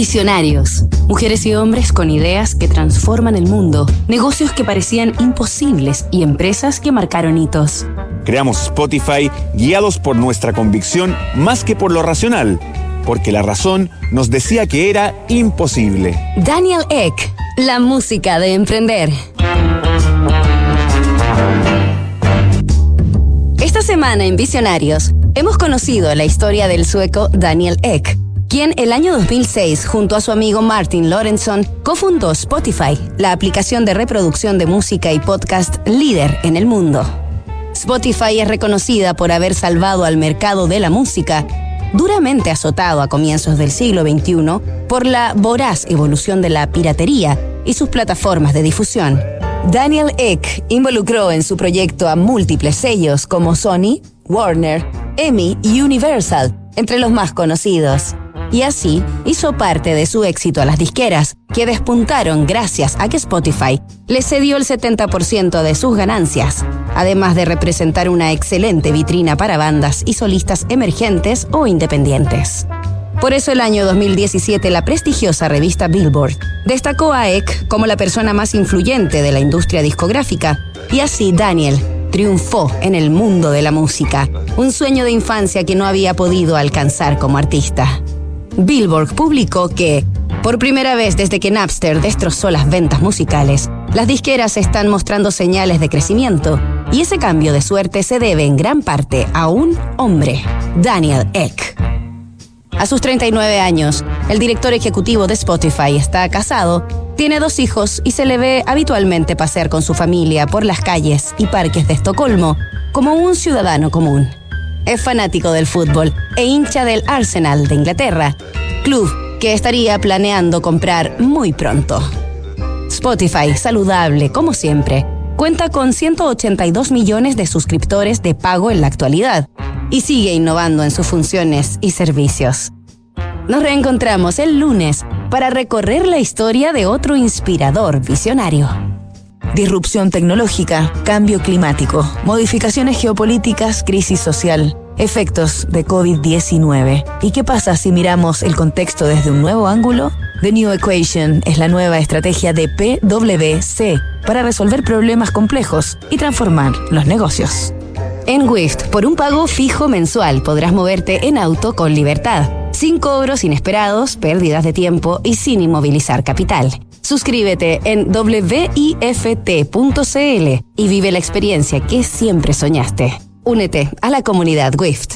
Visionarios. Mujeres y hombres con ideas que transforman el mundo, negocios que parecían imposibles y empresas que marcaron hitos. Creamos Spotify guiados por nuestra convicción más que por lo racional, porque la razón nos decía que era imposible. Daniel Eck, la música de emprender. Esta semana en Visionarios hemos conocido la historia del sueco Daniel Eck quien el año 2006, junto a su amigo Martin Lorenson, cofundó Spotify, la aplicación de reproducción de música y podcast líder en el mundo. Spotify es reconocida por haber salvado al mercado de la música, duramente azotado a comienzos del siglo XXI por la voraz evolución de la piratería y sus plataformas de difusión. Daniel Eck involucró en su proyecto a múltiples sellos como Sony, Warner, Emmy y Universal, entre los más conocidos y así hizo parte de su éxito a las disqueras, que despuntaron gracias a que Spotify le cedió el 70% de sus ganancias, además de representar una excelente vitrina para bandas y solistas emergentes o independientes. Por eso el año 2017 la prestigiosa revista Billboard destacó a Eck como la persona más influyente de la industria discográfica y así Daniel triunfó en el mundo de la música, un sueño de infancia que no había podido alcanzar como artista. Billboard publicó que, por primera vez desde que Napster destrozó las ventas musicales, las disqueras están mostrando señales de crecimiento, y ese cambio de suerte se debe en gran parte a un hombre, Daniel Eck. A sus 39 años, el director ejecutivo de Spotify está casado, tiene dos hijos y se le ve habitualmente pasear con su familia por las calles y parques de Estocolmo como un ciudadano común. Es fanático del fútbol e hincha del Arsenal de Inglaterra, club que estaría planeando comprar muy pronto. Spotify, saludable como siempre, cuenta con 182 millones de suscriptores de pago en la actualidad y sigue innovando en sus funciones y servicios. Nos reencontramos el lunes para recorrer la historia de otro inspirador visionario. Disrupción tecnológica, cambio climático, modificaciones geopolíticas, crisis social, efectos de COVID-19. ¿Y qué pasa si miramos el contexto desde un nuevo ángulo? The New Equation es la nueva estrategia de PwC para resolver problemas complejos y transformar los negocios. En Wift, por un pago fijo mensual podrás moverte en auto con libertad, sin cobros inesperados, pérdidas de tiempo y sin inmovilizar capital. Suscríbete en wift.cl y vive la experiencia que siempre soñaste. Únete a la comunidad WIFT.